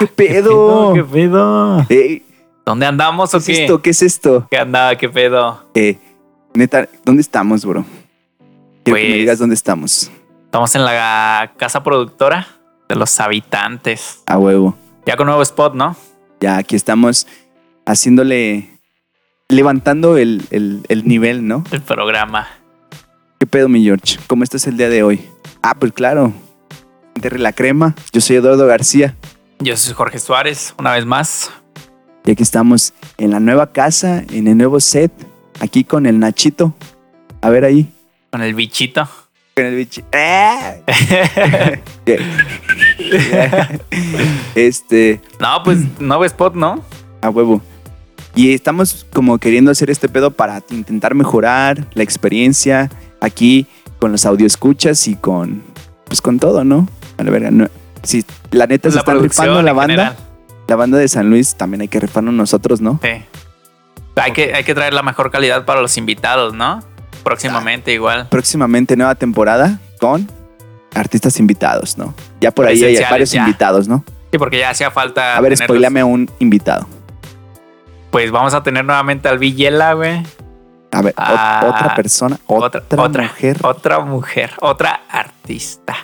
¡Ah, qué pedo! ¿Qué pedo? ¿Dónde andamos o ¿Qué qué? es esto? ¿Qué es esto? ¿Qué andaba? ¿Qué pedo? Eh, neta, ¿dónde estamos, bro? Quiero que me Pues- digas dónde estamos. Estamos en la casa productora de los habitantes. A huevo. Ya con nuevo spot, ¿no? Ya aquí estamos haciéndole. levantando el, el- el nivel, ¿no? El programa. ¿Qué pedo, mi George? ¿Cómo estás el día de hoy? Ah, pues claro. Enterre la crema. Yo soy Eduardo García. Yo soy Jorge Suárez, una vez más. Y aquí estamos en la nueva casa, en el nuevo set. Aquí con el Nachito. A ver ahí. Con el bichito. Con el bicho. ¡Eh! Este. No, pues nuevo spot, ¿no? A huevo. Y estamos como queriendo hacer este pedo para intentar mejorar la experiencia aquí con los audio escuchas y con pues con todo, ¿no? A la verga, no. Si la neta se La producción rifando la banda, general. la banda de San Luis también hay que rifarnos nosotros, ¿no? Sí. Hay que, hay que traer la mejor calidad para los invitados, ¿no? Próximamente igual. Próximamente nueva temporada con artistas invitados, ¿no? Ya por ahí hay varios ya. invitados, ¿no? Sí, porque ya hacía falta. A ver, tenerlos. spoilame a un invitado. Pues vamos a tener nuevamente al Villela, güey. A ver, Ah, otra persona, otra, mujer. Otra mujer, otra artista.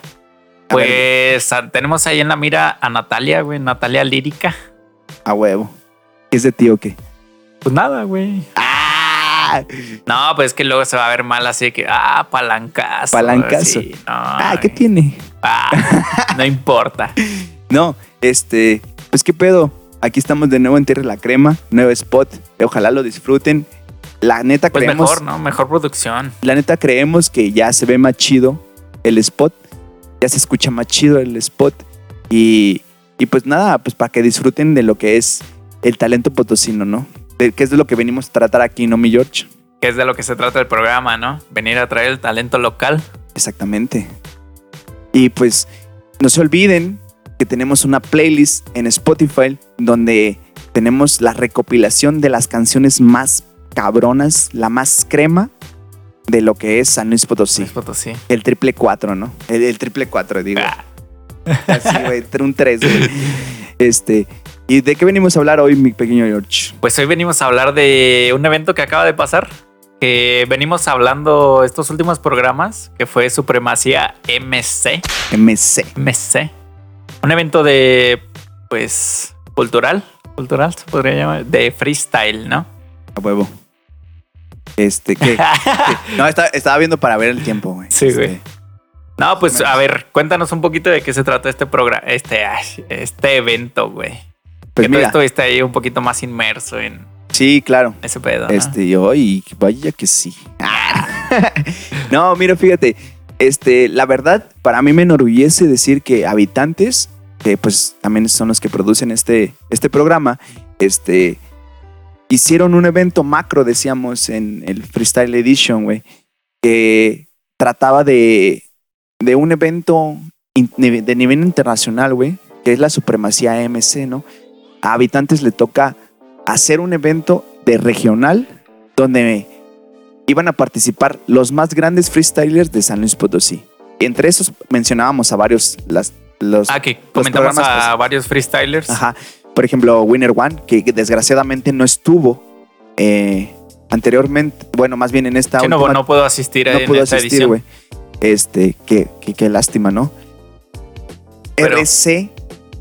Pues a- tenemos ahí en la mira a Natalia, güey, Natalia Lírica. A huevo. ¿Qué es de ti o qué? Pues nada, güey. ¡Ah! No, pues es que luego se va a ver mal así que, ah, palancazo. Palancazo. Sí, no, Ah, ¿qué güey. tiene? Ah, no importa. No, este, pues qué pedo. Aquí estamos de nuevo en Tierra de la Crema, nuevo spot. Ojalá lo disfruten. La neta Pues creemos, mejor, ¿no? Mejor producción. la neta creemos que ya se ve más chido el spot. Ya se escucha más chido el spot. Y, y pues nada, pues para que disfruten de lo que es el talento potosino, ¿no? De, que es de lo que venimos a tratar aquí, ¿no, mi George? Que es de lo que se trata el programa, ¿no? Venir a traer el talento local. Exactamente. Y pues no se olviden que tenemos una playlist en Spotify donde tenemos la recopilación de las canciones más cabronas, la más crema de lo que es San Luis Potosí. Luis Potosí. El triple cuatro, ¿no? El, el triple cuatro, digo. Ah, Así, güey, un tres, güey. Este. ¿Y de qué venimos a hablar hoy, mi pequeño George? Pues hoy venimos a hablar de un evento que acaba de pasar. Que venimos hablando estos últimos programas, que fue Supremacía MC. MC. MC. Un evento de, pues, cultural. Cultural, se podría llamar. De freestyle, ¿no? A huevo. Este, ¿qué? ¿Qué? No, estaba, estaba viendo para ver el tiempo, güey. Sí, güey. Este, No, pues a ver, cuéntanos un poquito de qué se trata este programa, este, este evento, güey. Pues que tú mira, estuviste ahí un poquito más inmerso en sí, claro. ese pedo. ¿no? Este, yo, y vaya que sí. no, mira, fíjate, este, la verdad, para mí me enorgullece decir que habitantes, que pues también son los que producen este, este programa, este, hicieron un evento macro, decíamos, en el Freestyle Edition, güey, que trataba de, de un evento de nivel internacional, güey, que es la supremacía AMC, ¿no? A habitantes le toca hacer un evento de regional donde iban a participar los más grandes freestylers de San Luis Potosí. Entre esos mencionábamos a varios las, los ah, que comentamos a varios freestylers. Ajá. Por ejemplo, Winner One, que desgraciadamente no estuvo eh, anteriormente. Bueno, más bien en esta Sí, no, última- no puedo asistir no en pudo esta asistir, güey. Este, qué, qué, qué lástima, ¿no? Pero- RC,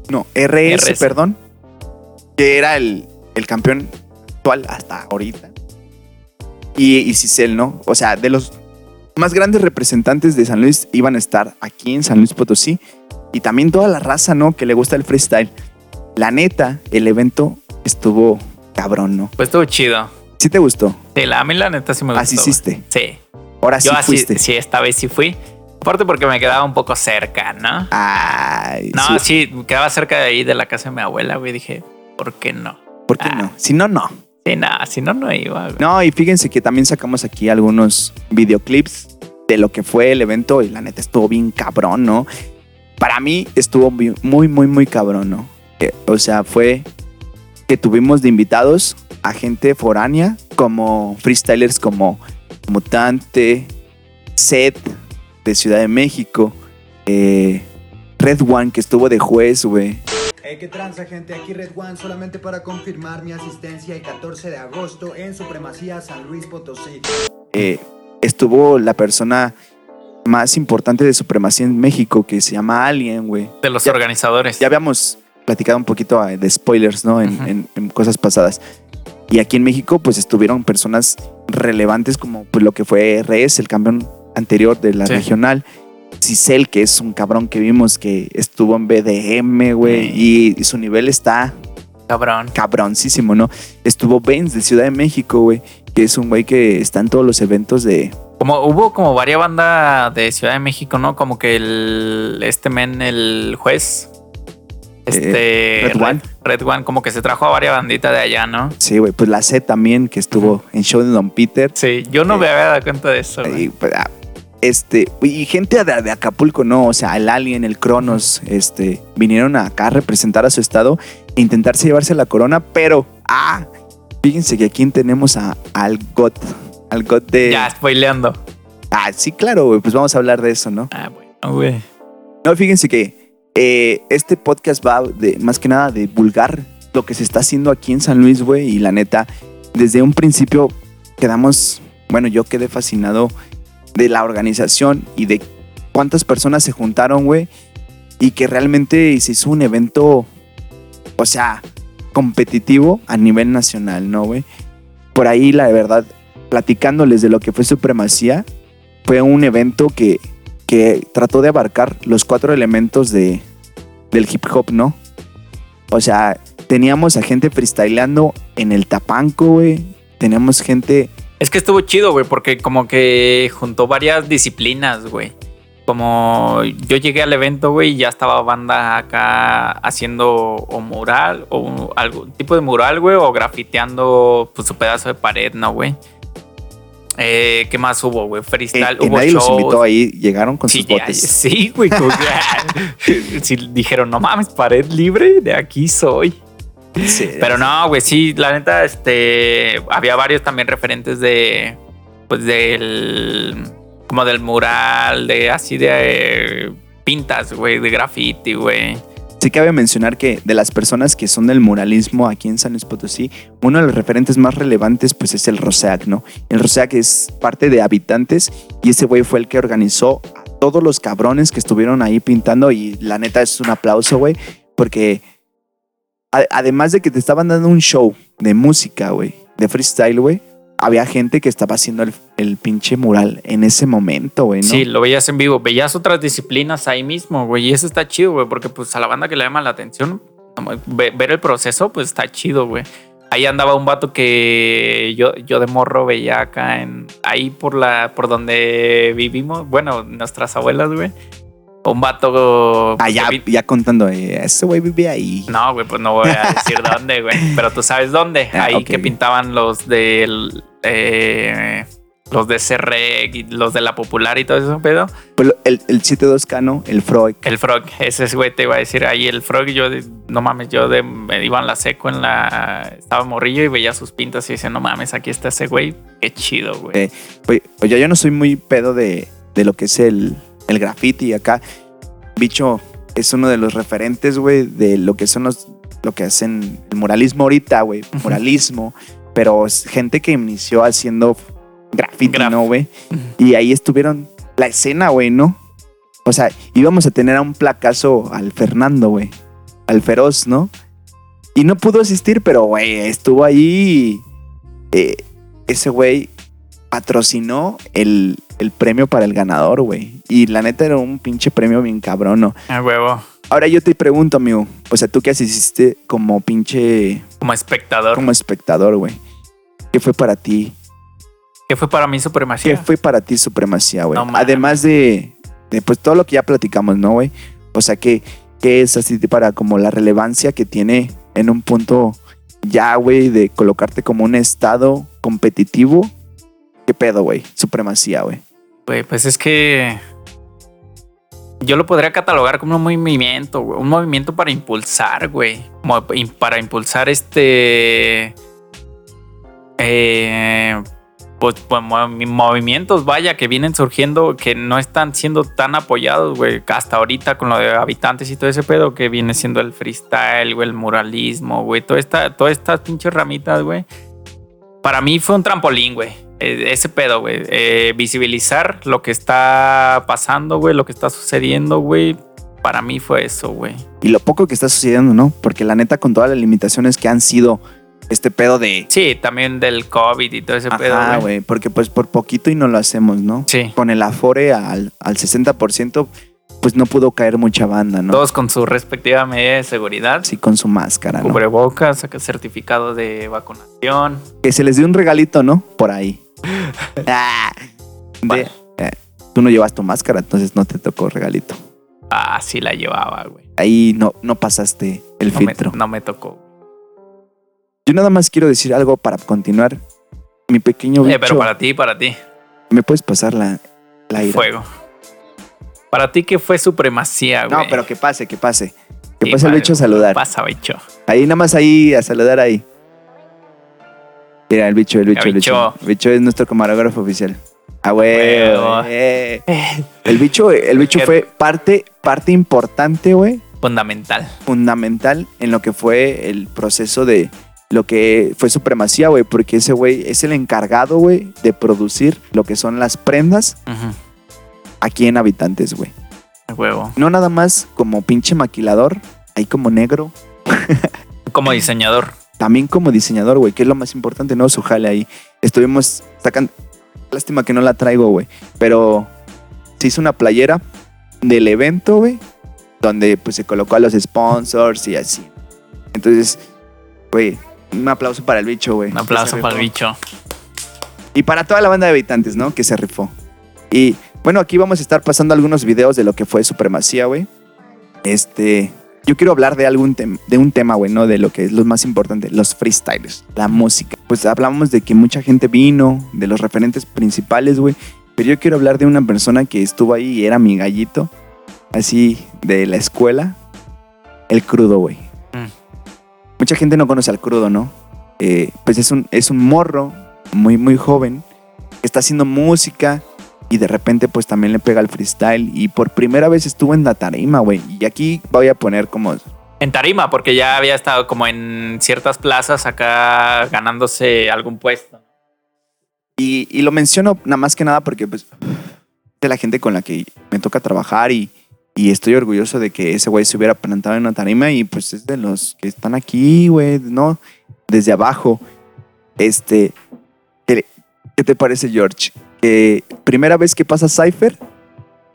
no, RS, RS. perdón, que era el, el campeón actual hasta ahorita. Y, y Cicel, ¿no? O sea, de los más grandes representantes de San Luis iban a estar aquí en San Luis Potosí. Y también toda la raza, ¿no? Que le gusta el freestyle. La neta, el evento estuvo cabrón, ¿no? Pues estuvo chido. ¿Sí te gustó? Sí, la, a mí la neta sí me gustó. Hiciste. Sí. Ahora sí Yo así, fuiste. sí, esta vez sí fui. Aparte porque me quedaba un poco cerca, ¿no? Ay, No, sí. me quedaba cerca de ahí de la casa de mi abuela, güey. Dije, ¿por qué no? ¿Por qué Ah. no? Si no, no. Sí, nada, si no, no iba, güey. No, y fíjense que también sacamos aquí algunos videoclips de lo que fue el evento y la neta estuvo bien cabrón, ¿no? Para mí estuvo muy, muy, muy, muy cabrón, ¿no? Eh, o sea, fue que tuvimos de invitados a gente foránea como freestylers como Mutante, Seth, de Ciudad de México. Eh, Red One, que estuvo de juez, güey. Hey, ¿qué tranza, gente? Aquí Red One, solamente para confirmar mi asistencia el 14 de agosto en Supremacía San Luis Potosí. Eh, estuvo la persona más importante de supremacía en México, que se llama Alien, güey. De los Ya- organizadores. Ya habíamos platicado un poquito eh, de spoilers, ¿no? En, en- en cosas pasadas. Y aquí en México, pues estuvieron personas relevantes como pues, lo que fue Reyes, el campeón anterior de la Sí. regional. Cicel, que es un cabrón que vimos que estuvo en BDM, güey. Sí. Y su nivel está Cabrón. cabroncísimo, ¿no? Estuvo Benz de Ciudad de México, güey. Que es un güey que está en todos los eventos de. Como hubo como varias bandas de Ciudad de México, ¿no? Como que el este men, el juez. Este Red One. Red One, como que se trajo a varias banditas de allá, ¿no? Sí, güey. Pues la C también, que estuvo en show de Don Peter. Sí, yo no Eh, me había dado cuenta de eso. Y, pues, ah, este, y gente de, de Acapulco, no, o sea, el Alien, el Cronos, este, vinieron acá a representar a su estado e intentarse llevarse la corona, pero, ah, fíjense que aquí tenemos a, al God, al God de... Ya, spoileando. Ah, sí, claro, güey, pues vamos a hablar de eso, ¿no? Ah, bueno, güey. No, fíjense que eh, este podcast va de, más que nada de divulgar lo que se está haciendo aquí en San Luis, güey, y la neta, desde un principio quedamos, bueno, yo quedé fascinado de la organización y de cuántas personas se juntaron, güey, y que realmente se hizo un evento, o sea, competitivo a nivel nacional, ¿no, güey? Por ahí, la verdad, platicándoles de lo que fue Supremacía, fue un evento que, que trató de abarcar los cuatro elementos de, del hip hop, ¿no? O sea, teníamos a gente freestyleando en el tapanco, güey. Teníamos gente Es que estuvo chido, güey, porque como que juntó varias disciplinas, güey. Como yo llegué al evento, güey, y ya estaba banda acá haciendo o mural o algún tipo de mural, güey, o grafiteando pues, su pedazo de pared, ¿no, güey? Eh, ¿Qué más hubo, güey? Freestyle, hubo nadie los shows. invitó ahí, llegaron con Sí, sus ya, botes. sí, güey. que- sí, dijeron, no mames, pared libre, de aquí soy. Sí, Pero no, güey, sí, la neta, este, había varios también referentes de, pues del, como del mural, de así de eh, pintas, güey, de graffiti, güey. Sí cabe mencionar que de las personas que son del muralismo aquí en San Luis Potosí, uno de los referentes más relevantes pues es el Roseac, ¿no? El Roseac es parte de Habitantes y ese güey fue el que organizó a todos los cabrones que estuvieron ahí pintando y la neta es un aplauso, güey, porque además de que te estaban dando un show de música, güey, de freestyle, güey, había gente que estaba haciendo el, el pinche mural en ese momento, güey, ¿no? Sí, lo veías en vivo, veías otras disciplinas ahí mismo, güey, y eso está chido, güey, porque pues a la banda que le llama la atención, ver el proceso, pues está chido, güey. Ahí andaba un vato que yo, yo de morro veía acá en ahí por la por donde vivimos, bueno, nuestras abuelas, güey. Un vato Ah, ya, que vi- ya contando, eh, ese güey vive ahí. No, güey, pues no voy a decir dónde, güey. Pero tú sabes dónde. Ah, Ahí ok. que pintaban los del. eh, los de CREG y los de la popular y todo eso, pedo. Pues lo- el, el 7-2K, ¿no? El Freud. El frog, ese es, güey, te iba a decir ahí el frog. Yo, no mames, yo de, me iba en la seco en la. Estaba morrillo y veía sus pintas y decía, no mames, aquí está ese güey. Qué chido, güey. Eh, Oye, oye, yo no soy muy pedo de, de lo que es el, el graffiti acá. Bicho es uno de los referentes, güey, de lo que son los, lo que hacen el muralismo ahorita, güey. Muralismo. Pero es gente que inició haciendo graffiti, Graf. ¿no, güey? Y ahí estuvieron la escena, güey, ¿no? O sea, íbamos a tener a un placazo al Fernando, güey. Al feroz, ¿no? Y no pudo asistir, pero, güey, estuvo ahí. y, eh, ese güey patrocinó el, el premio para el ganador, güey. Y la neta era un pinche premio bien cabrón, ¿no? A huevo. Ahora yo te pregunto, amigo. O sea, tú que asististe como pinche. Como espectador. como espectador, güey. ¿Qué fue para ti? ¿Qué fue para mí ¿Qué supremacía? fue para ti supremacía, güey? No. Además de, de, pues todo lo que ya platicamos, ¿no, güey? O sea, ¿qué, qué es así para como la relevancia que tiene en un punto ya, güey, de colocarte como un estado competitivo? ¿Qué pedo, güey? Supremacía, güey. Güey, pues es que yo lo podría catalogar como un movimiento, güey. Un movimiento para impulsar, güey. Para impulsar este. eh, pues, pues, movi- movimientos, vaya, que vienen surgiendo, que no están siendo tan apoyados, güey, hasta ahorita con lo de habitantes y todo ese pedo que viene siendo el freestyle, güey, el muralismo, güey, toda esta, todas estas pinches ramitas, güey. Para mí fue un trampolín, güey. eh, Ese pedo, güey. eh, visibilizar lo que está pasando, güey, lo que está sucediendo, güey. Para mí fue eso, güey. Y lo poco que está sucediendo, ¿no? Porque la neta, con todas las limitaciones que han sido este pedo de. Sí, también del COVID y todo ese pedo, Ajá, güey. Porque pues por poquito y no lo hacemos, ¿no? Sí. Con el afore al, al 60%, pues no pudo caer mucha banda, ¿no? Todos con su respectiva medida de seguridad. Sí, con su máscara, ¿no? Cubrebocas, saca certificado de vacunación. Que se les dio un regalito, ¿no? Por ahí. Ah, de- eh, tú no llevas tu máscara, entonces no te tocó regalito. Ah, sí la llevaba, güey. Ahí no, no pasaste el No me, filtro. no me tocó. Yo nada más quiero decir algo para continuar. Mi pequeño bicho, Eh, pero para ti, para ti, ¿me puedes pasar la, la ira? fuego. Para ti, ¿qué fue supremacía, güey? No, pero que pase, que pase. Que Sí, pase el bicho a saludar. Pasa, bicho. Ahí nada más ahí a saludar ahí. Mira, el bicho, el bicho, El el bicho. bicho. El bicho es nuestro camarógrafo oficial. Ah, güey. Eh. El bicho, el bicho fue parte, parte importante, güey, Fundamental. fundamental en lo que fue el proceso de lo que fue supremacía, güey, porque ese güey es el encargado, güey, de producir lo que son las prendas aquí en Habitantes, güey. Huevo. No nada más como pinche maquilador, ahí como negro, Como diseñador. también como diseñador, güey, que es lo más importante, ¿no? Su jale ahí. Estuvimos sacando. Lástima que no la traigo, güey. Pero se hizo una playera del evento, güey. Donde pues se colocó a los sponsors y así. Entonces, güey, un aplauso para el bicho, güey. Un aplauso para el bicho. Y para toda la banda de habitantes, ¿no? Que se rifó. Y bueno, aquí vamos a estar pasando algunos videos de lo que fue Supremacía, güey. Este. Yo quiero hablar de algún tem- de un tema, güey, ¿no? De lo que es lo más importante, los freestylers, la música. Pues hablamos de que mucha gente vino, de los referentes principales, güey. Pero yo quiero hablar de una persona que estuvo ahí y era mi gallito, así, de la escuela. El crudo, güey. Mucha gente no conoce al crudo, ¿no? Eh, pues es un, es un morro muy, muy joven que está haciendo música y de repente pues también le pega el freestyle y por primera vez estuvo en la tarima, güey. Y aquí voy a poner como... En tarima, porque ya había estado como en ciertas plazas acá ganándose algún puesto. Y, y lo menciono nada más que nada porque pues de la gente con la que me toca trabajar y, y estoy orgulloso de que ese güey se hubiera plantado en una tarima y pues es de los que están aquí, güey, ¿no? Desde abajo. Este, ¿qué, te parece, George? Primera vez que pasa Cypher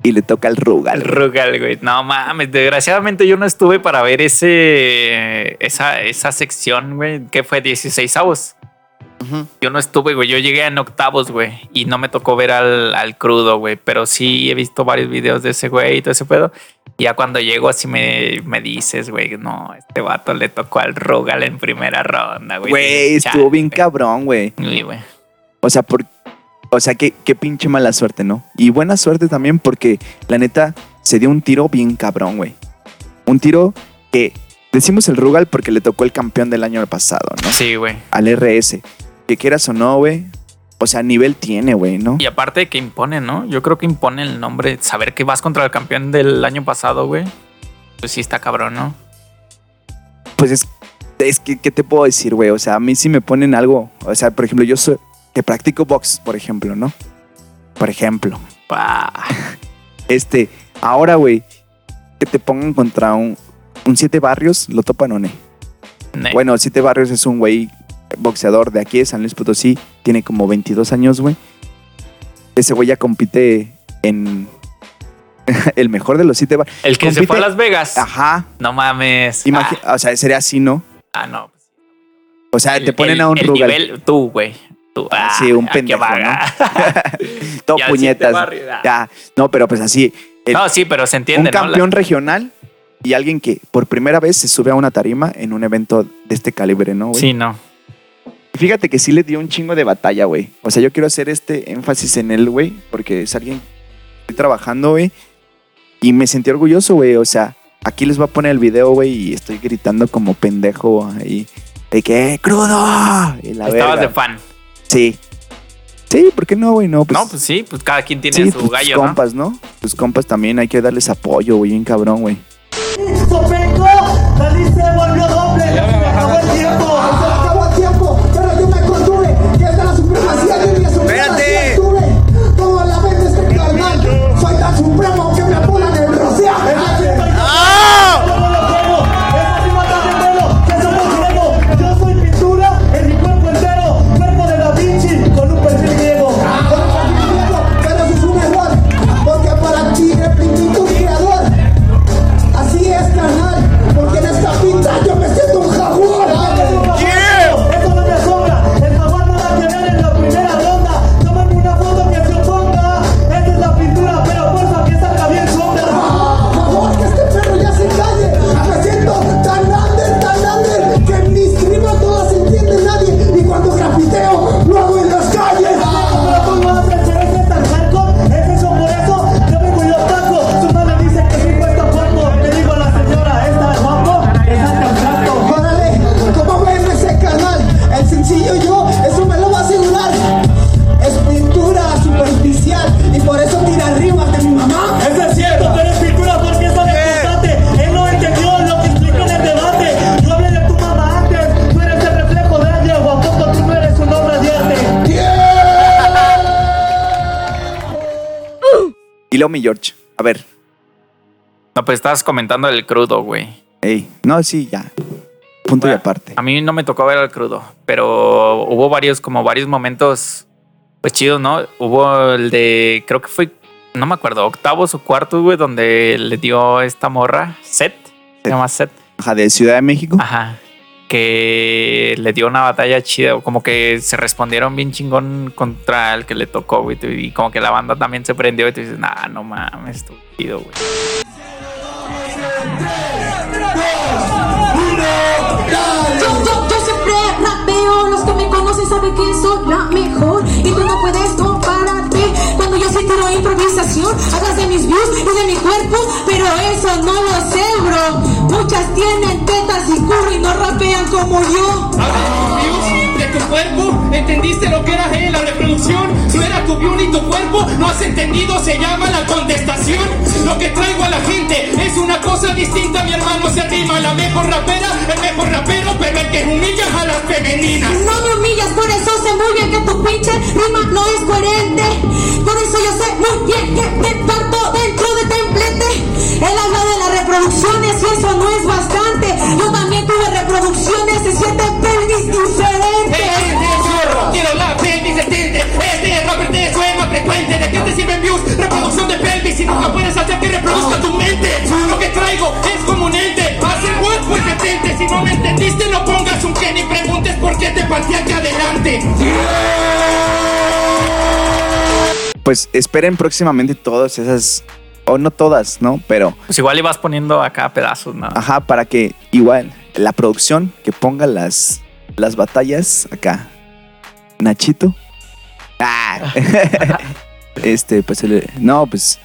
y le toca el Rugal. Rugal, güey. No mames, desgraciadamente yo no estuve para ver ese esa, esa sección, güey. que fue? 16 avos. Yo no estuve, güey. Yo llegué en octavos, güey. Y no me tocó ver al, al crudo, güey. Pero sí he visto varios videos de ese güey y todo ese pedo. Y ya cuando llego así me, me dices, güey, no, este vato le tocó al Rugal en primera ronda, güey. Güey, estuvo Chale, bien cabrón, güey. Sí, güey. O sea, por, o sea, qué, qué pinche mala suerte, ¿no? Y buena suerte también porque la neta se dio un tiro bien cabrón, güey. Un tiro que decimos el Rugal porque le tocó el campeón del año pasado, ¿no? Sí, güey. Al RS. Que quieras o no, güey. O sea, nivel tiene, güey, ¿no? Y aparte de que impone, ¿no? Yo creo que impone el nombre. Saber que vas contra el campeón del año pasado, güey. Pues sí está cabrón, ¿no? Pues es, es que, ¿qué te puedo decir, güey? O sea, a mí sí me ponen algo. O sea, por ejemplo, yo soy, que practico box, por ejemplo, ¿no? Por ejemplo. Pa. Este, ahora, güey, que te pongan contra un, un siete barrios, lo topan o no. Bueno, Siete Barrios es un güey boxeador de aquí de San Luis Potosí. Tiene como 22 años, güey. Ese güey ya compite en el mejor de los Siete el que se compite- fue a Las Vegas. Ajá. No mames. Imagi- O sea, sería así, ¿no? Ah, ah, no. O sea, El- te ponen el- a un el Rugal. nivel- tú, güey. Tú. Ah, Sí, un ah, qué pendejo, vaga. Todo Ya, puñetas. Ah. Ya. No, pero pues así. No, sí, pero se entiende, un ¿no? campeón regional y alguien que por primera vez se sube a una tarima en un evento de este calibre, ¿no, güey? Sí, no. Fíjate que sí le dio un chingo de batalla, güey. O sea, yo quiero hacer este énfasis en él, güey, porque es alguien que estoy trabajando, güey. Y me sentí orgulloso, güey. O sea, aquí les voy a poner el video, güey, y estoy gritando como pendejo ahí. De que, ¡eh, crudo. Y la Estabas verga. de fan. Sí. Sí, ¿por qué no, güey? No, pues, no, pues sí, pues cada quien tiene sí, su pues, gallo, tus ¿no? compas, ¿no? Tus compas también hay que darles apoyo, güey, bien cabrón, güey. Y luego mi George, a ver, No, pues estabas comentando el crudo, güey. ey, no, sí, ya. Punto y aparte. A mí no me tocó ver el crudo, pero hubo varios, como varios momentos, pues chidos, ¿no? Hubo el de, creo que fue, no me acuerdo, octavos o cuartos, güey, donde le dio esta morra, Set, se llama Set, Ajá, de Ciudad de México. ajá, que le dio una batalla chida, como que se respondieron bien chingón contra el que le tocó, güey, y como que la banda también se prendió y tú dices, nah, no mames, estuvo chido, güey. Yo, yo, yo siempre rapeo, los que me conocen saben que soy la mejor Y tú no puedes tiro improvisación Hablas de mis views y de mi cuerpo, pero eso no lo sé, bro. Muchas tienen tetas y curry y no rapean como yo tu cuerpo, entendiste lo que era eh, la reproducción, no era tu view ni tu cuerpo, no has entendido, se llama la contestación. Lo que traigo a la gente es una cosa distinta, mi hermano se rima, la mejor rapera, el mejor rapero, pero el que humilla a las femeninas. No me humillas, por eso sé muy bien que tu pinche rima no es coherente. Por eso yo sé muy bien que te parto dentro de templete. Él habla de las reproducciones y eso no es bastante. Yo también tuve reproducciones, se siente pelvis diferente. Pues esperen próximamente todas esas, o no todas, ¿no? Pero, Pues igual ibas poniendo acá pedazos, ¿no? ajá, para que igual la producción que ponga las, las batallas acá. Nachito. Ah. este, pues, el- no, pues,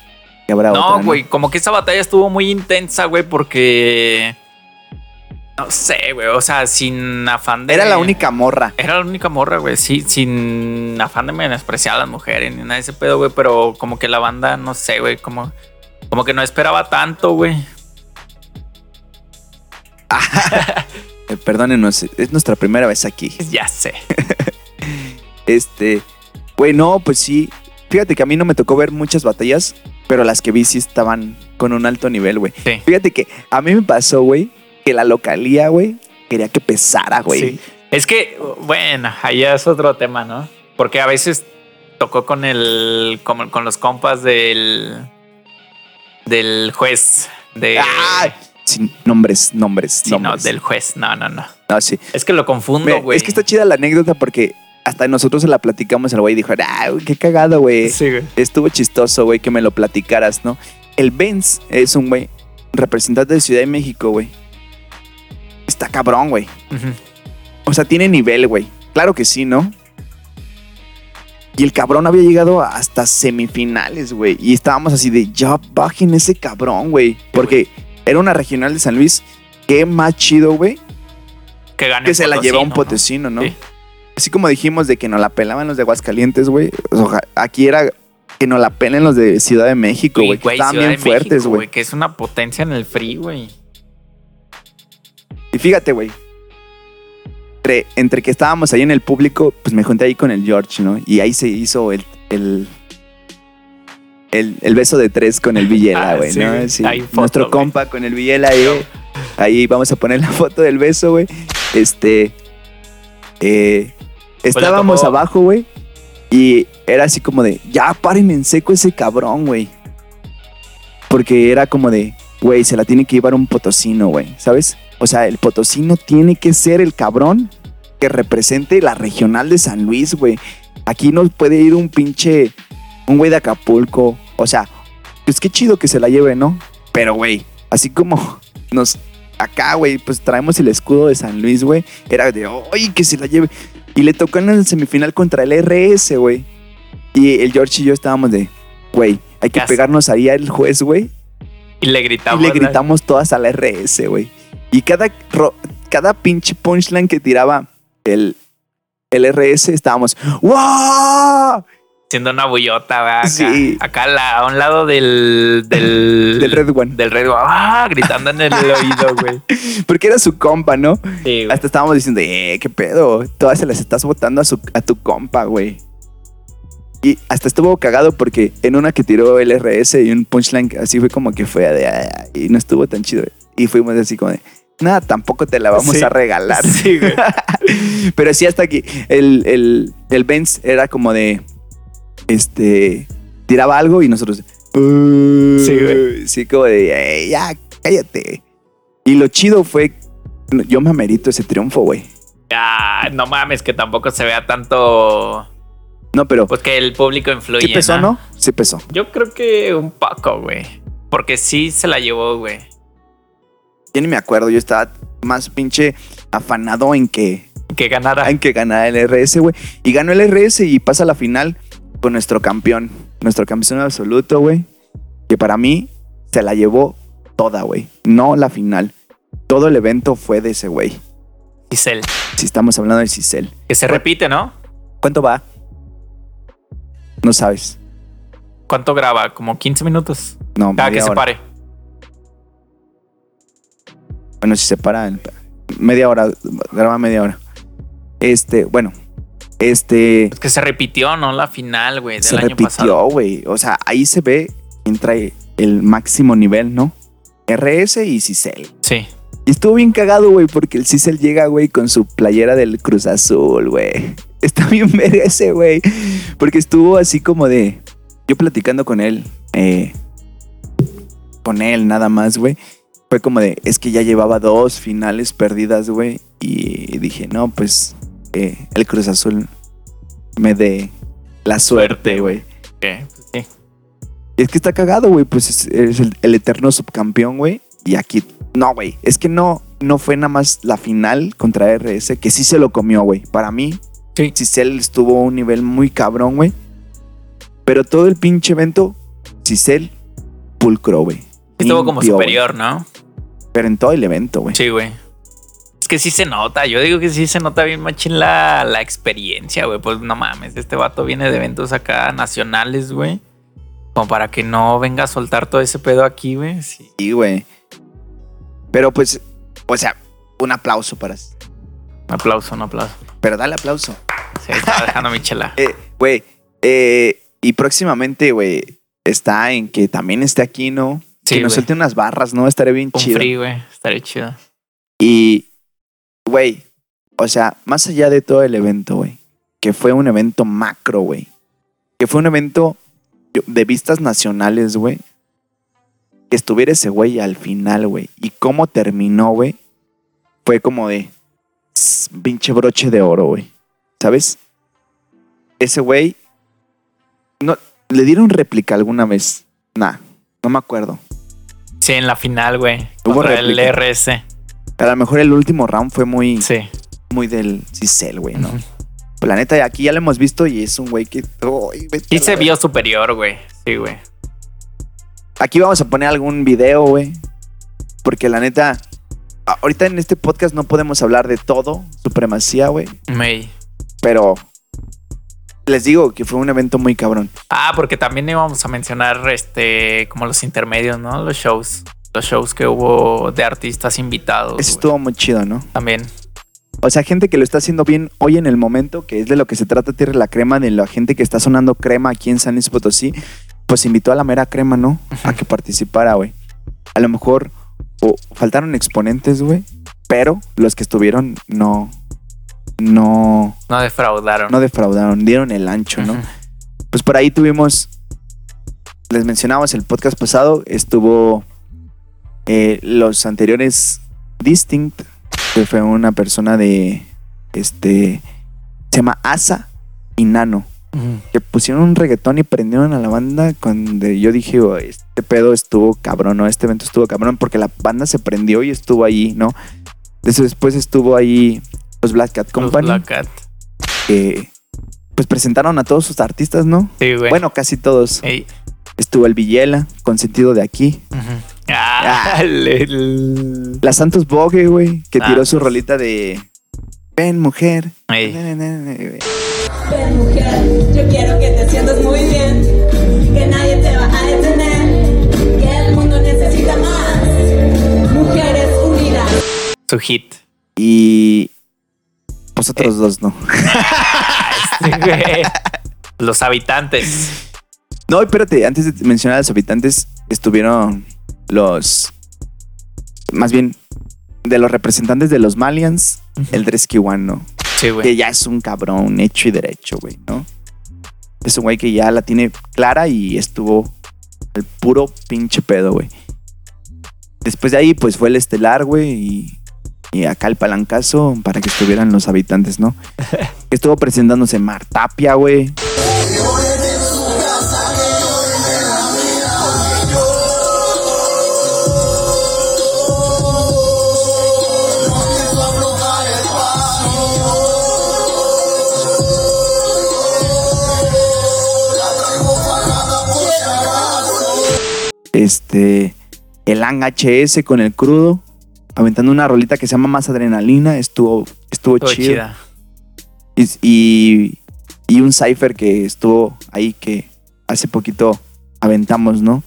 habrá No, güey, como que esa batalla estuvo muy intensa, güey, porque. No sé, güey, o sea, sin afán de. Era la única morra. Era la única morra, güey, sí, sin afán de menospreciar a las mujeres ni nada de ese pedo, güey, pero como que la banda, no sé, güey, como, como que no esperaba tanto, güey. Eh, perdónenos, es nuestra primera vez aquí. Ya sé. Este, güey, no, pues sí. Fíjate que a mí no me tocó ver muchas batallas, pero las que vi sí estaban con un alto nivel, güey. Sí. Fíjate que a mí me pasó, güey, que la localía, güey, quería que pesara, güey. Sí. Es que, bueno, ya es otro tema, ¿no? Porque a veces tocó con el. con, con los compas del. del juez. De. ¡Ah! Sin nombres, nombres, Sí, no, del juez. No, no, no. No, sí. Es que lo confundo, güey. es que está chida la anécdota porque hasta nosotros se la platicamos el güey y dijo, ah, qué cagado, güey. Sí, güey. Estuvo chistoso, güey, que me lo platicaras, ¿no? El Benz es un güey representante de Ciudad de México, güey. Está cabrón, güey. O sea, tiene nivel, güey. Claro que sí, ¿no? Y el cabrón había llegado hasta semifinales, güey. Y estábamos así de, ya bajen ese cabrón, güey. Porque era una regional de San Luis. Qué más chido, güey. Que Que se la lleva un potesino, ¿no? Sí. así como dijimos de que nos la pelaban los de Aguascalientes, güey. oja- aquí era que nos la pelen los de Ciudad de México, güey. que Estaban bien fuertes, güey. Que es una potencia en el free, güey. Y fíjate, güey. Entre, entre que estábamos ahí en el público, pues me junté ahí con el George, ¿no? Y ahí se hizo el, el, el, el beso de tres con el Villela, Ah, güey, sí, ¿no? Sí. Foto, Nuestro compa con el Villela ahí. Ahí vamos a poner la foto del beso, güey. Este. eh, estábamos tocó- abajo, güey. Y era así como de, ya paren en seco ese cabrón, güey. Porque era como de, güey, se la tiene que llevar un potosino, güey, ¿sabes? O sea, el potosino tiene que ser el cabrón que represente la regional de San Luis, güey. Aquí no puede ir un pinche, un güey de Acapulco. O sea, pues qué chido que se la lleve, ¿no? Pero, güey, así como nos, acá, güey, pues traemos el escudo de San Luis, güey. Era de, ¡ay, que se la lleve! Y le tocó en la semifinal contra el RS, güey. Y el George y yo estábamos de, güey, hay que pegarnos ahí al juez, güey. Y le Y gritamos. le la- gritamos todas al RS, güey. Y cada, cada pinche punchline que tiraba el, el RS estábamos, ¡wow! Haciendo una bullota, güey. Acá, Sí. acá la- a un lado del. Del, Del Red One. Del Red One. ¡Ah! Gritando en el oído, güey. Porque era su compa, ¿no? Sí. Hasta estábamos diciendo, eh, qué pedo. Todas se las estás botando a, su, a tu compa, güey. Y hasta estuvo cagado porque en una que tiró el RS y un punchline así fue como que fue de, "Ay", y no estuvo tan chido. Y fuimos así como de, nada, tampoco te la vamos Sí. a regalar. Sí, güey. Pero sí, hasta aquí el, el, el Benz era como de, este, tiraba algo y nosotros, Sí, güey. Sí, como de, "Ey, ya, cállate. Y lo chido fue, yo me amerito ese triunfo, güey. Ya, no mames, que tampoco se vea tanto. No, pero Pues que el público influye. sí pesó, ¿no? Sí pesó. Yo creo que un poco, güey. Porque sí se la llevó, güey. Yo ni me acuerdo, yo estaba más pinche afanado en que, Que ganara. en que ganara el RS, güey. Y ganó el RS y pasa a la final con nuestro campeón, nuestro campeón absoluto, güey. Que para mí se la llevó toda, güey. No la final. Todo el evento fue de ese güey. Giselle. Si estamos hablando de Cicel. Que se repite, ¿no? ¿Cuánto va? No sabes. ¿Cuánto graba? Como 15 minutos. No, Cada que se pare. Bueno, si se para media hora, graba media hora. Este, bueno, este Es que se repitió, ¿no? La final, güey, del se año repitió, pasado. güey. O sea, ahí se ve quién trae el máximo nivel, ¿no? RS y Cicel. Sí. Y estuvo bien cagado, güey, porque el Cicel llega, güey, con su playera del Cruz Azul, güey. Está bien ver ese, güey. Porque estuvo así como de. Yo platicando con él, eh, con él nada más, güey. Fue como de, es que ya llevaba dos finales perdidas, güey. Y dije, no, pues eh, el Cruz Azul me dé la suerte, güey. Y es que está cagado, güey. Pues es, es el, el eterno subcampeón, güey. Y aquí, no, güey. Es que no, no fue nada más la final contra RS, que sí se lo comió, güey. Para mí, Sí. Cicel estuvo a un nivel muy cabrón, güey. Pero todo el pinche evento, Cicel pulcro, güey. Estuvo como superior, ¿no? Pero en todo el evento, güey. Sí, güey. Es que sí se nota. Yo digo que sí se nota bien machín la, la experiencia, güey. Pues no mames, este vato viene de eventos acá nacionales, güey. Como para que no venga a soltar todo ese pedo aquí, güey. Sí. Sí, güey. Pero pues, o sea, un aplauso para. Un aplauso, un aplauso. Pero dale aplauso. Sí, estaba dejando mi chela. Eh, güey. eh, y próximamente, güey, está en que también esté aquí, ¿no? Sí, que nos suelte unas barras, ¿no? Estaré bien Un chido. free, güey. Estaría chido. Y, güey, o sea, más allá de todo el evento, güey, que fue un evento macro, güey, que fue un evento de vistas nacionales, güey, que estuviera ese güey al final, güey, y cómo terminó, güey, fue como de pinche broche de oro, güey, ¿sabes? Ese güey, no, ¿le dieron réplica alguna vez? Nah, no me acuerdo. Sí, en la final, güey. Hubo Contra el réplica. RS. A lo mejor el último round fue muy... Sí. muy del Cicel, güey, ¿no? Ujú. Pues la neta, aquí ya lo hemos visto y es un güey que. A la se vio superior, güey. Sí, güey. Aquí vamos a poner algún video, güey. Porque la neta, ahorita en este podcast no podemos hablar de todo, supremacía, güey. May. Pero les digo que fue un evento muy cabrón. Ah, porque también íbamos a mencionar este como los intermedios, ¿no? Los shows. Los shows que hubo de artistas invitados. Eso estuvo muy chido, ¿no? También. O sea, gente que lo está haciendo bien hoy en el momento, que es de lo que se trata Tierra la Crema, de la gente que está sonando crema aquí en San Luis Potosí, pues invitó a la mera crema, ¿no? A que participara, güey. A lo mejor o faltaron exponentes, güey, pero los que estuvieron no, no, No defraudaron. no defraudaron, dieron el ancho, ¿no? Pues por ahí tuvimos, les mencionamos el podcast pasado, estuvo eh, los anteriores Distinct, que fue una persona de, este, se llama Asa y Nano, que pusieron un reggaetón y prendieron a la banda cuando yo dije, "Oh, este pedo estuvo cabrón, ¿no? Este evento estuvo cabrón porque la banda se prendió y estuvo ahí, ¿no? Después estuvo ahí los Black Cat Los Company, Black Cat. que pues presentaron a todos sus artistas, ¿no? Sí, güey. Bueno, casi todos. Ey. Estuvo el Villela, con sentido de aquí. Ujú. Ah, le- le- La Santos Bogue, güey, que Ah. tiró su rolita de Ven, mujer. Ey. Ven mujer, yo quiero que te sientas muy bien, que nadie te va a detener, que el mundo necesita más mujeres unidas. Su hit. Y pues otros dos, ¿no. Los habitantes. No, espérate, antes de mencionar a los habitantes, estuvieron los. Más bien, de los representantes de los Malians, el Dresky One, ¿no? Sí, Que güey. ya es un cabrón hecho y derecho, güey, ¿no? Es un güey que ya la tiene clara y estuvo al puro pinche pedo, güey. Después de ahí, pues fue el estelar, güey, y, y acá el palancazo para que estuvieran los habitantes, ¿no? Estuvo presentándose Martapia, güey. Este, el HS con el crudo, aventando una rolita que se llama Más Adrenalina, estuvo, estuvo chido. chida. Y, y, y un cipher que estuvo ahí que hace poquito aventamos, ¿no?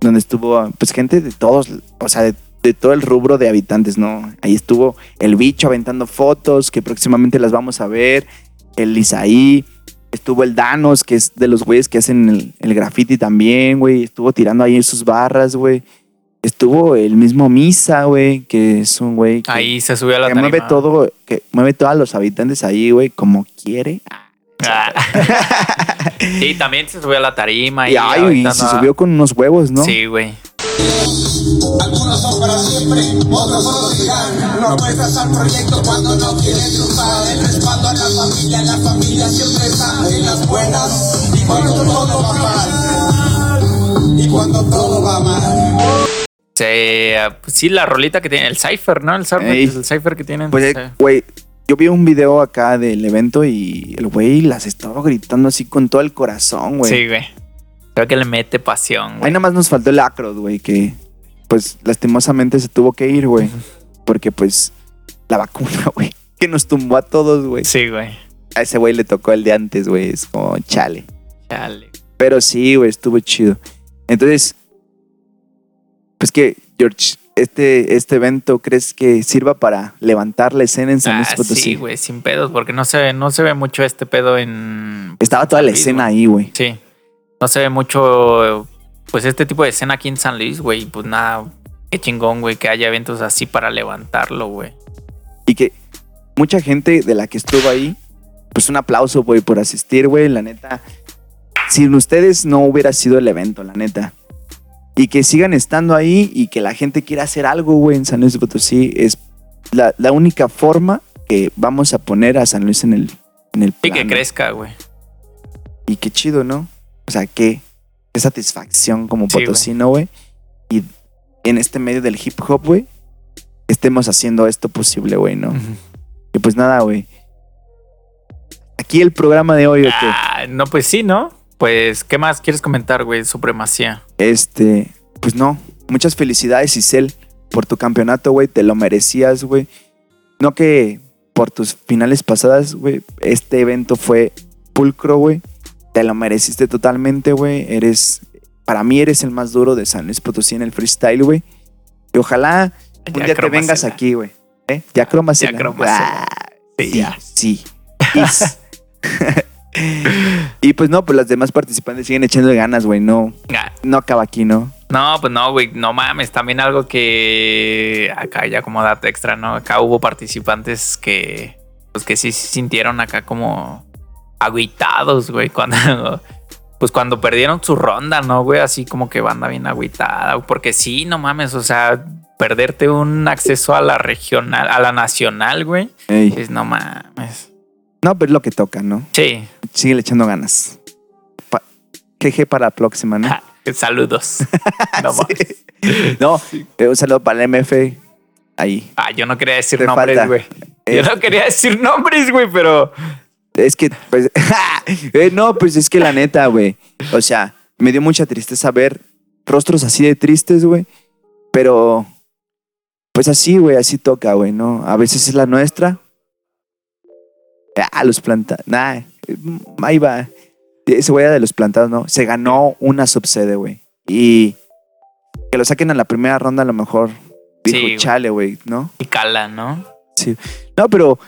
Donde estuvo, pues, gente de todos, o sea, de, de todo el rubro de habitantes, ¿no? Ahí estuvo el bicho aventando fotos que próximamente las vamos a ver, el Isaí, estuvo el Danos, que es de los güeyes que hacen el, el graffiti también, güey, estuvo tirando ahí sus barras, güey. Estuvo el mismo Misa, güey, que es un güey que, Ahí se subió a la que mueve tarima. todo, que mueve todos los habitantes ahí, güey, como quiere. Ah. sí, también se subió a la tarima. Y, ay, y se a- subió con unos huevos, ¿no? Sí, güey. Algunos son para siempre, otros solo dirán. No puestas al proyecto cuando no quieres triunfar. El respaldo a la familia, la familia siempre está en las buenas. Y cuando todo va mal. Y cuando todo va mal. Sí, eh, pues sí, la rolita que tiene, el cipher, ¿no? El cipher, Ey. el cipher que tienen. Pues, eh, güey, yo vi un video acá del evento y el güey las estaba gritando así con todo el corazón, güey. Sí, güey. Creo que le mete pasión, Ahí güey. nada más nos faltó el Acrod, güey, que pues lastimosamente se tuvo que ir, güey. Porque pues la vacuna, güey, que nos tumbó a todos, güey. Sí, güey. A ese güey le tocó el de antes, güey. Es como chale. Chale. Pero sí, güey, estuvo chido. Entonces, pues que, George, este, este evento, ¿crees que sirva para levantar la escena en San Luis Ah, Potosí? sí, güey, sin pedos, porque no se, ve- no se ve mucho este pedo en. Estaba toda la Luis, escena ahí, güey. Sí. No se ve mucho, pues, este tipo de escena aquí en San Luis, güey. Pues nada, qué chingón, güey, que haya eventos así para levantarlo, güey. Y que mucha gente de la que estuvo ahí, pues un aplauso, güey, por asistir, güey. La neta, sin ustedes no hubiera sido el evento, la neta. Y que sigan estando ahí y que la gente quiera hacer algo, güey, en San Luis Potosí. Es la, la única forma que vamos a poner a San Luis en el, en el Y que plano. crezca, güey. Y qué chido, ¿no? O sea, qué, qué satisfacción como Sí, potosino, güey. Y en este medio del hip hop, güey, estemos haciendo esto posible, güey, ¿no? Y pues nada, güey. Aquí el programa de hoy, ¿o qué? Ah, no, pues sí, ¿no? Pues, ¿qué más quieres comentar, güey? Supremacía. Este, pues no. Muchas felicidades, Isel, por tu campeonato, güey. Te lo merecías, güey. No que por tus finales pasadas, güey. Este evento fue pulcro, güey. Te lo mereciste totalmente, güey. Eres, para mí eres el más duro de San Luis Potosí en el freestyle, güey. Y ojalá un Ya día te vengas aquí, güey. ¿Eh? Ya cromasela. Ya crómasela. Ah, Sí, sí, ya. sí. Y pues no, pues las demás participantes siguen echando ganas, güey. No, no acaba aquí, ¿no? No, pues no, güey, no mames. También algo que acá ya como dato extra, ¿no? Acá hubo participantes que, pues que sí se sintieron acá como agüitados, güey, cuando, pues cuando perdieron su ronda, ¿no, güey? Así como que banda bien agüitada, porque sí, no mames, o sea, perderte un acceso a la regional, a la nacional, güey, Ey. es no mames. No, pero es lo que toca, ¿no? Sí, Sigue echando ganas. Pa Jeje para la próxima, ¿no? ja, saludos. No mames. No, un saludo para el MF. Ahí. Ah, yo no quería decir Te nombres, güey. Yo Eh. no quería decir nombres, güey, pero... Es que, pues, eh, no, pues es que la neta, güey. O sea, me dio mucha tristeza ver rostros así de tristes, güey. Pero, pues así, güey, así toca, güey, ¿no? A veces es la nuestra. Ah, los plantados. Nah, ahí va. Ese güey era de los plantados, ¿no? Se ganó una subsede, güey. Y que lo saquen a la primera ronda, a lo mejor. Dijo, Sí, chale, güey, ¿no? Y cala, ¿no? Sí. No, pero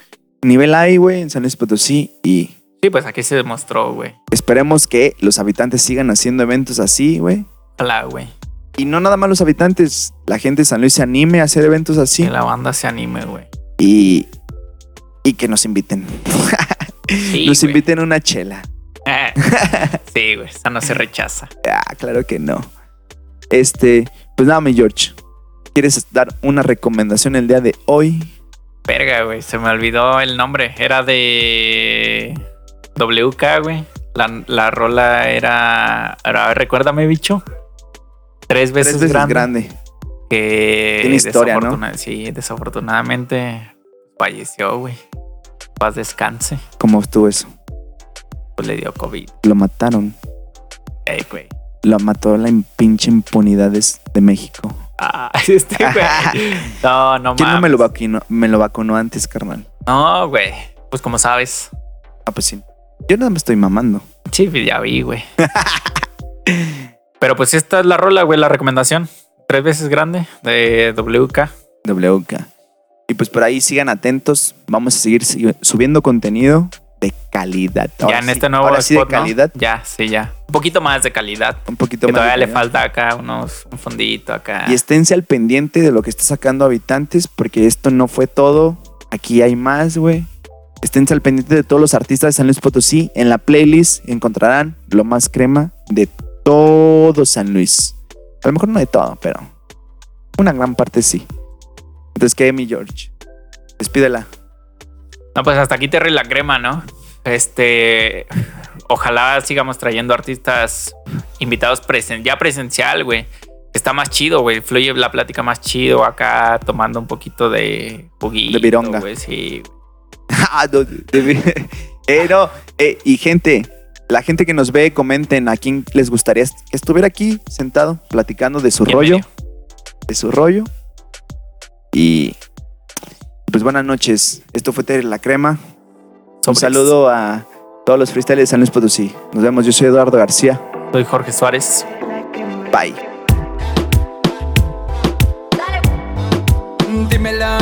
nivel ahí, güey, en San Luis Potosí. Y Sí, pues aquí se demostró, güey. Esperemos que los habitantes sigan haciendo eventos así, güey. Ojalá, güey. Y no nada más los habitantes, la gente de San Luis se anime a hacer eventos así Que la banda se anime, güey. y, y que nos inviten. Sí, nos güey. inviten una chela. sí, güey. Esa no se rechaza. Ah, claro que no. Este, pues nada, mi George. ¿Quieres dar una recomendación el día de hoy? Verga, güey. Se me olvidó el nombre. Era de WK, güey. La, la rola era, Recuérdame, bicho. Tres veces, Tres veces grande. grande. Que Tiene historia, ¿no? Sí, desafortunadamente falleció, güey. Paz descanse. ¿Cómo estuvo eso? Pues le dio COVID. Lo mataron. Ey, güey. Lo mató la pinche impunidad de, México. Ah, este güey. No, no ¿Quién no mames. me lo vacunó, me lo vacunó antes, carnal? No, güey. Pues como sabes. Ah, pues sí. Yo nada me estoy mamando. Sí, pues, ya vi, güey. Pero pues esta es la rola, güey, la recomendación. Tres veces grande de WK. WK. Y pues por ahí sigan atentos. Vamos a seguir subiendo contenido de calidad. ya en sí- este nuevo ahora sí de calidad. Ya, sí, ya. Un poquito más de calidad. Un poquito Que más. todavía le falta acá unos, un fondito acá. Y esténse al pendiente de lo que está sacando Habitantes, porque esto no fue todo. Aquí hay más, güey. Esténse al pendiente de todos los artistas de San Luis Potosí. En la playlist encontrarán lo más crema de todo San Luis. A lo mejor no de todo, pero una gran parte sí. Entonces, ¿qué, mi George? Despídela. No, pues hasta aquí Terry la crema, ¿no? Este. Ojalá sigamos trayendo artistas invitados presen ya presencial, güey. Está más chido, güey. Fluye la plática más chido acá, tomando un poquito de juguito. De vironga. güey, sí. Ah, eh, no, eh, y gente, la gente que nos ve, comenten a quién les gustaría que estuviera aquí sentado platicando de su Bienvenido. rollo, de su rollo. Y pues buenas noches. Esto fue Tere la Crema. Un saludo a todos los freestyles de San Luis Potosí. Nos vemos. Yo soy Eduardo García. Soy Jorge Suárez. Bye. Dímelo,